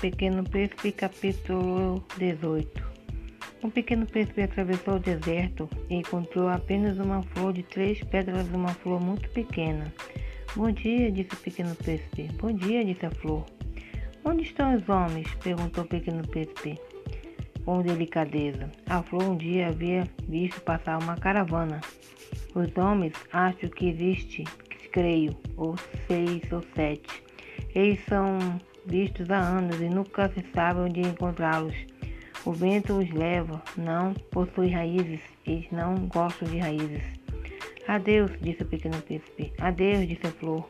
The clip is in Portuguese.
Pequeno Príncipe, capítulo 18 Um pequeno príncipe atravessou o deserto e encontrou apenas uma flor de três pétalas, uma flor muito pequena. Bom dia, disse o pequeno príncipe. Bom dia, disse a flor. Onde estão os homens? perguntou o pequeno príncipe com delicadeza. A flor um dia havia visto passar uma caravana. Os homens acho que existe, creio, ou seis ou sete. Eles são vistos há anos e nunca se sabe onde encontrá-los. O vento os leva, não possui raízes, eles não gostam de raízes. Adeus, disse o pequeno príncipe. Adeus, disse a flor.